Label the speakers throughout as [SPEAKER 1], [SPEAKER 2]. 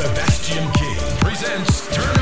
[SPEAKER 1] Sebastian King presents Turn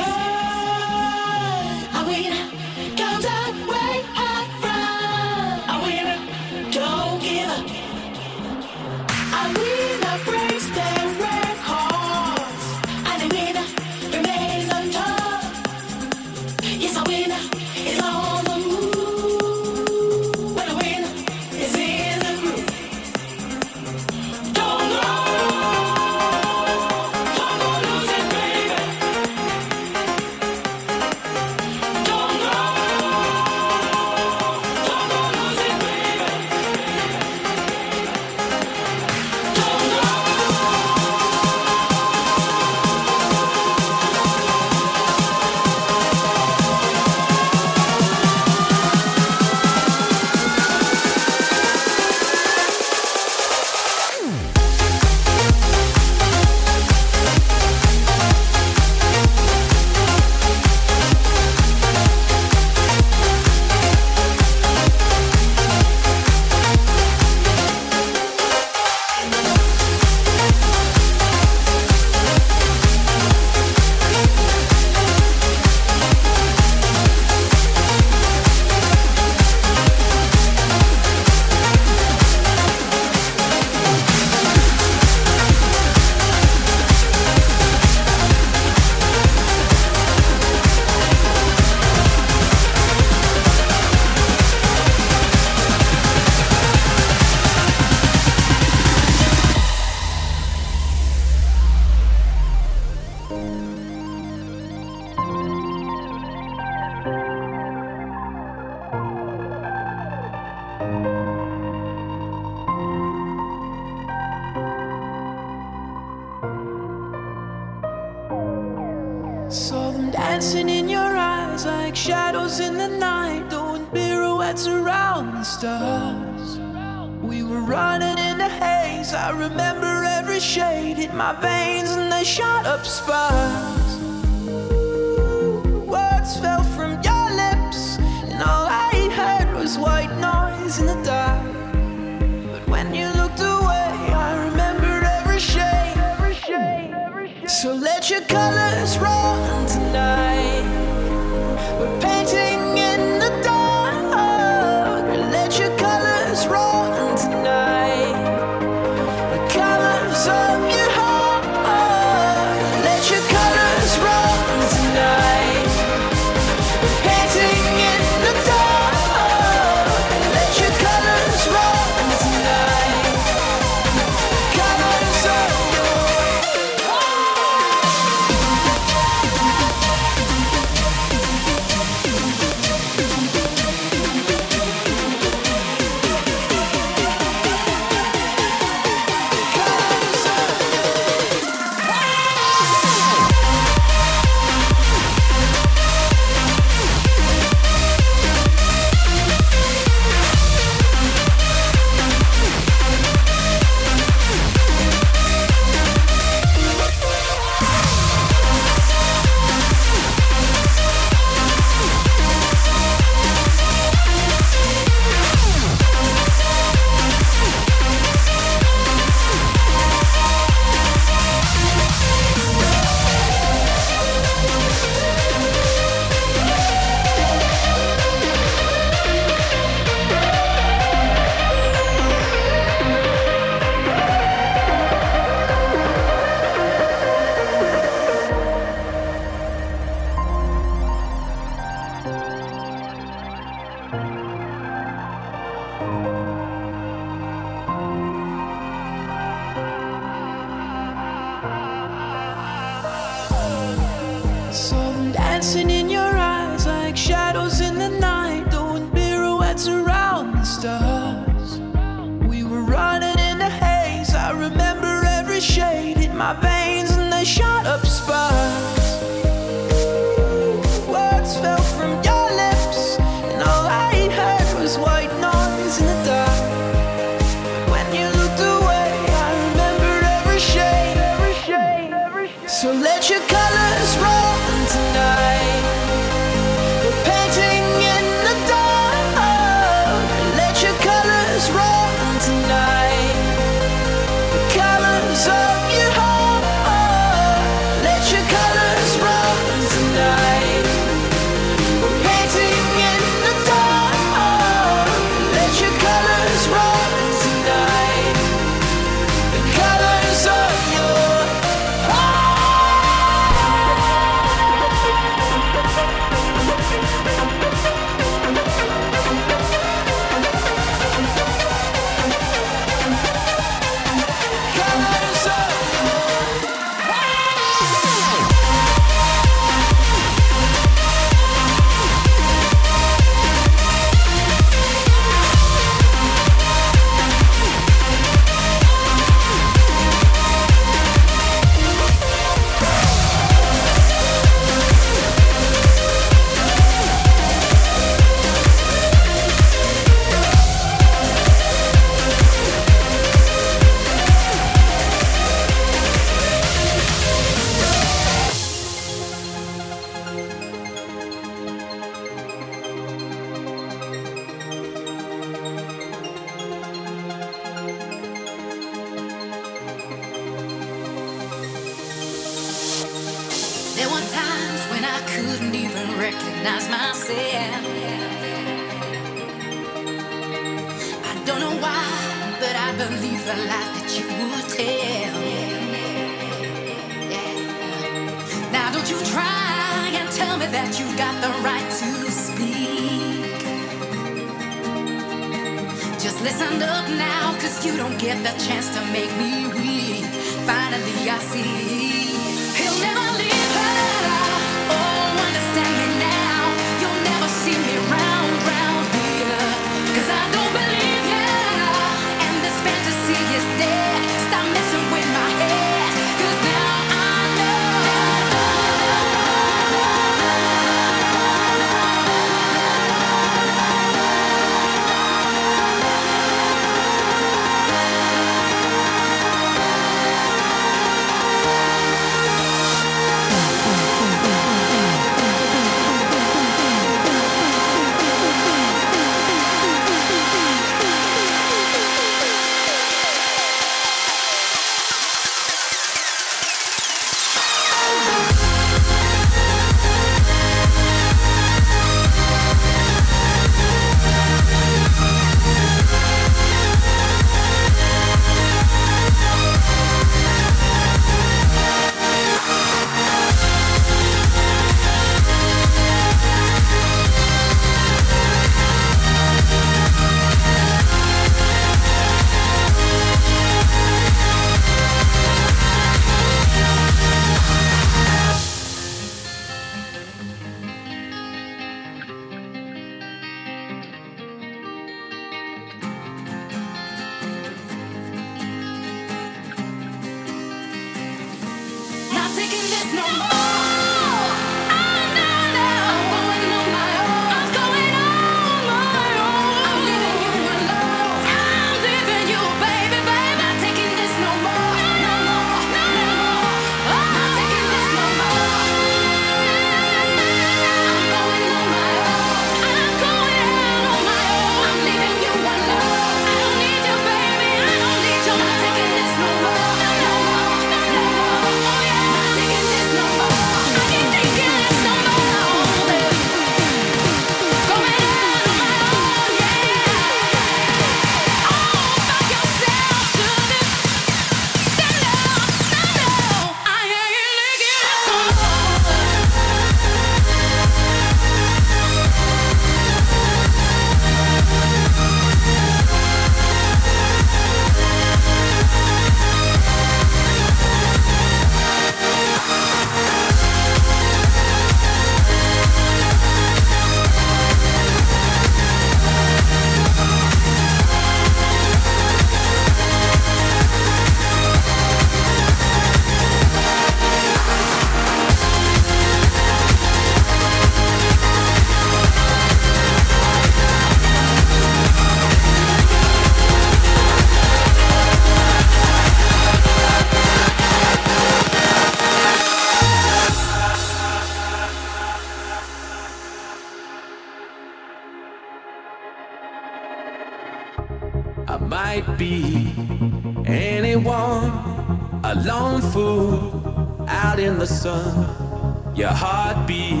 [SPEAKER 2] sun, your heartbeat.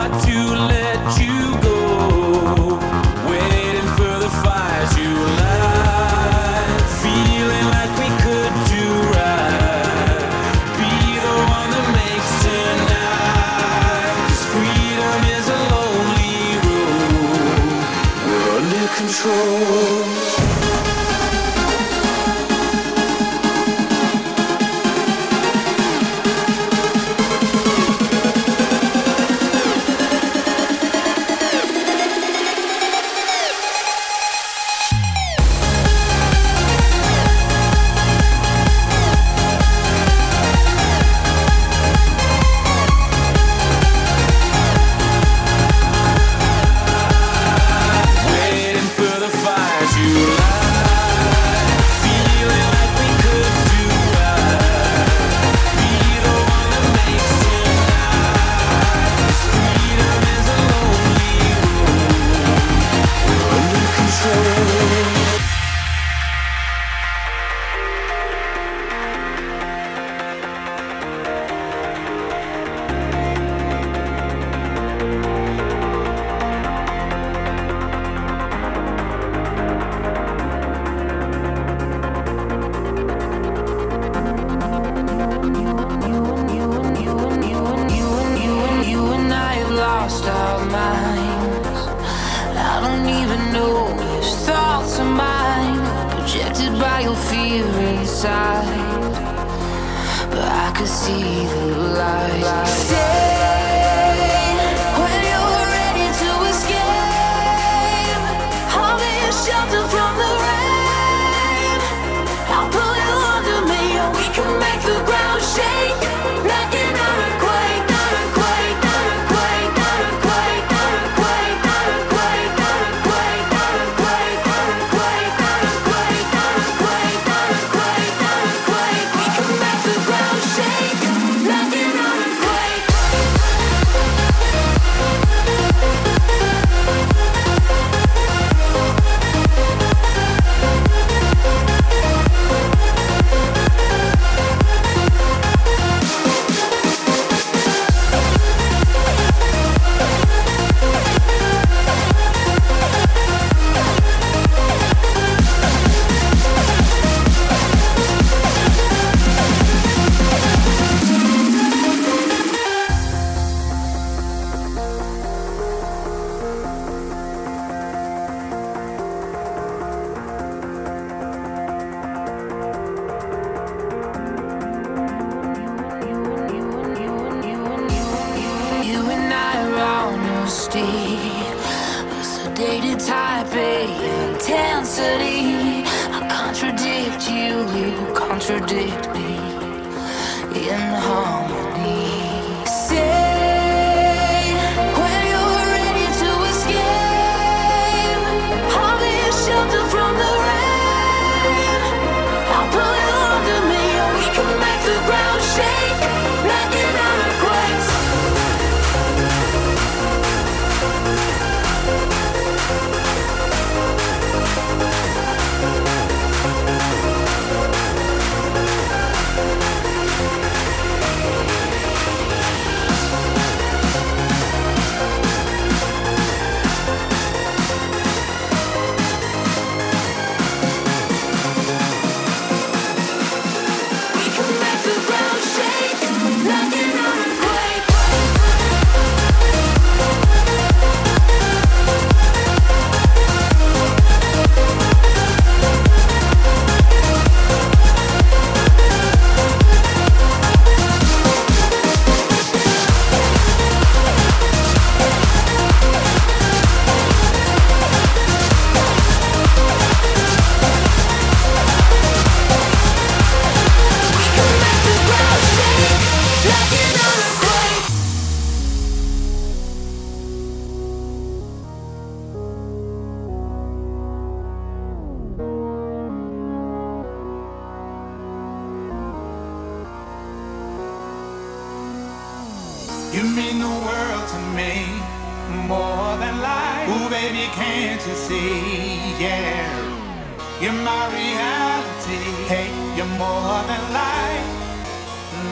[SPEAKER 3] fantasy, yeah. You're my reality. Hey, you're more than life,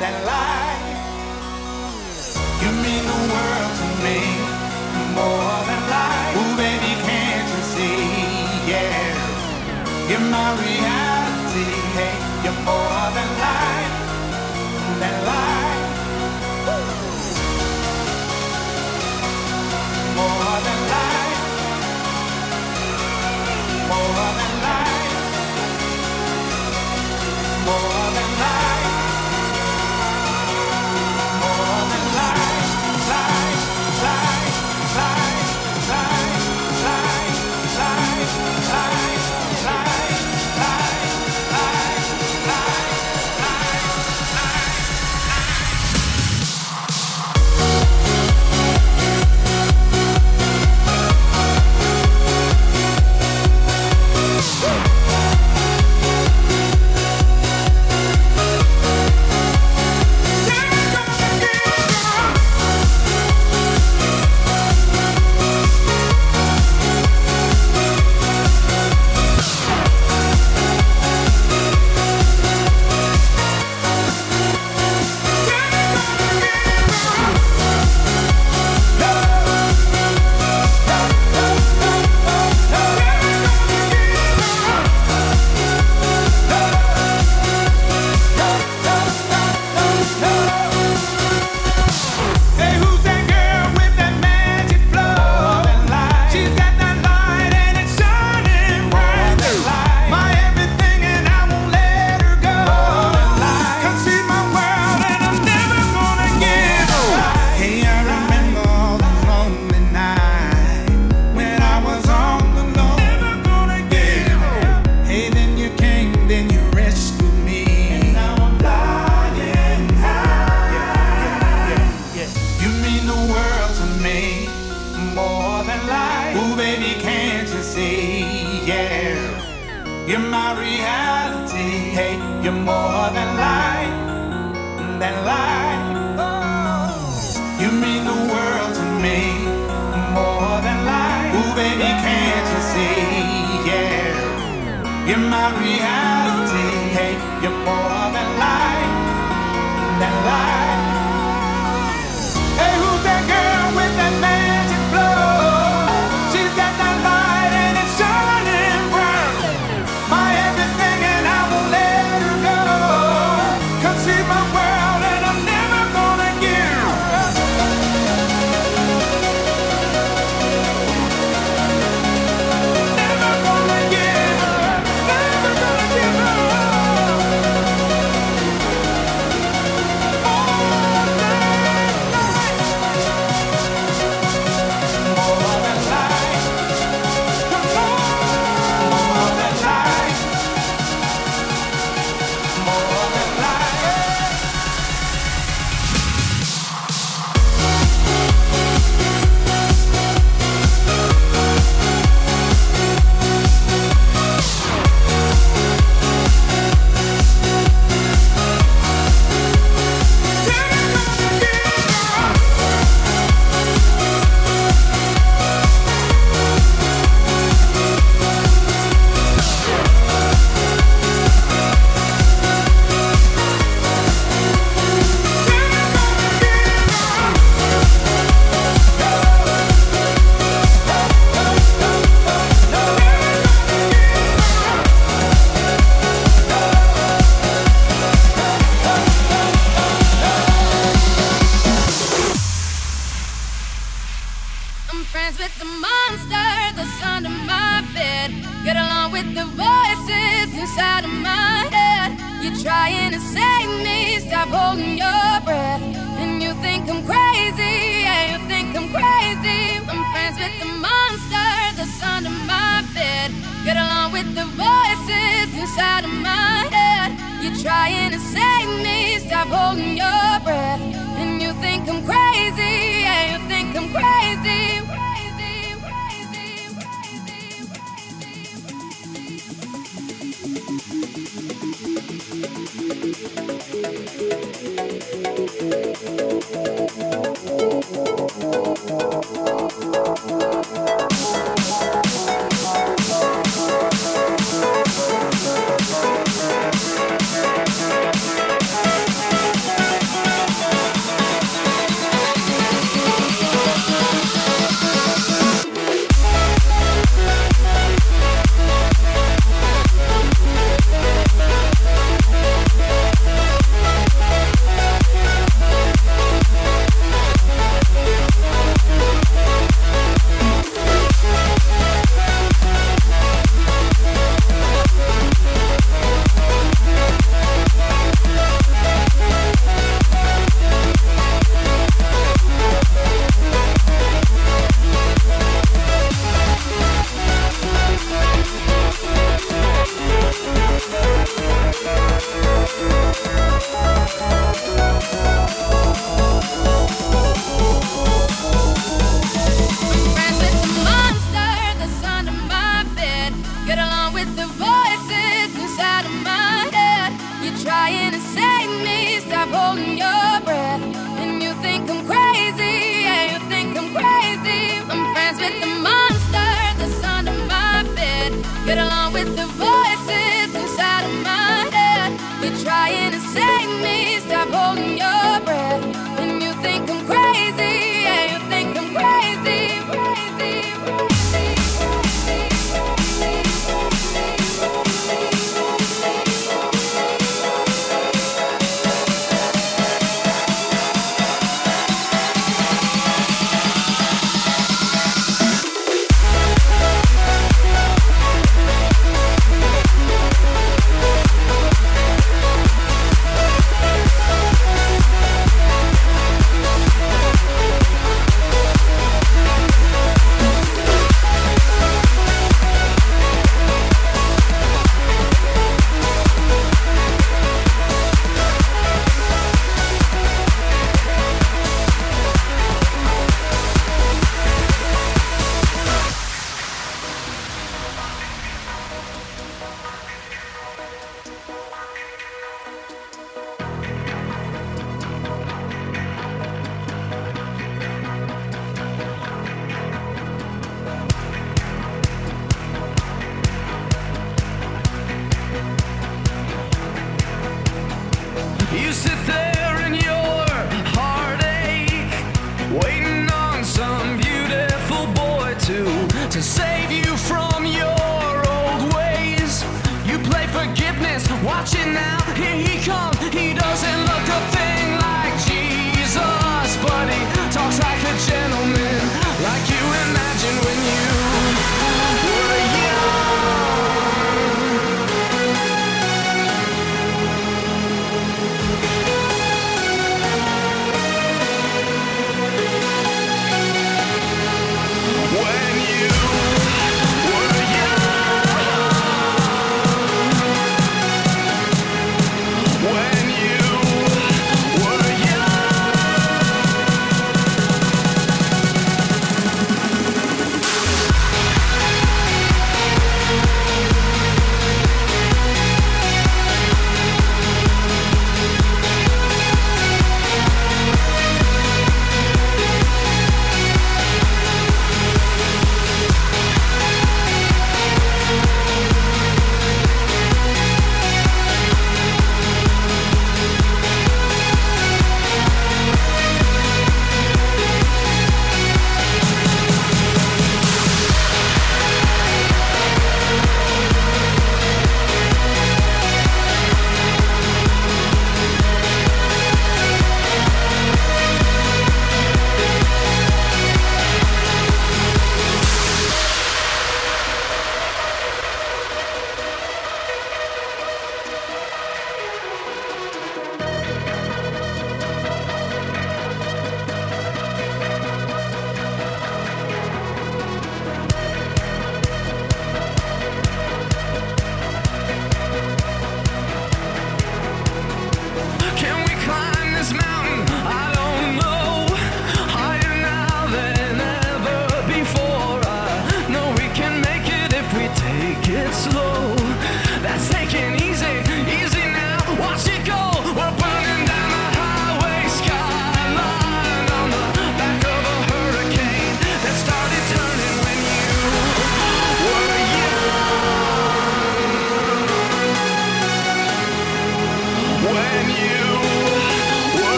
[SPEAKER 3] than life. You mean the world to me, more than life. Ooh, baby, can't you see, yeah. You're my reality. Hey.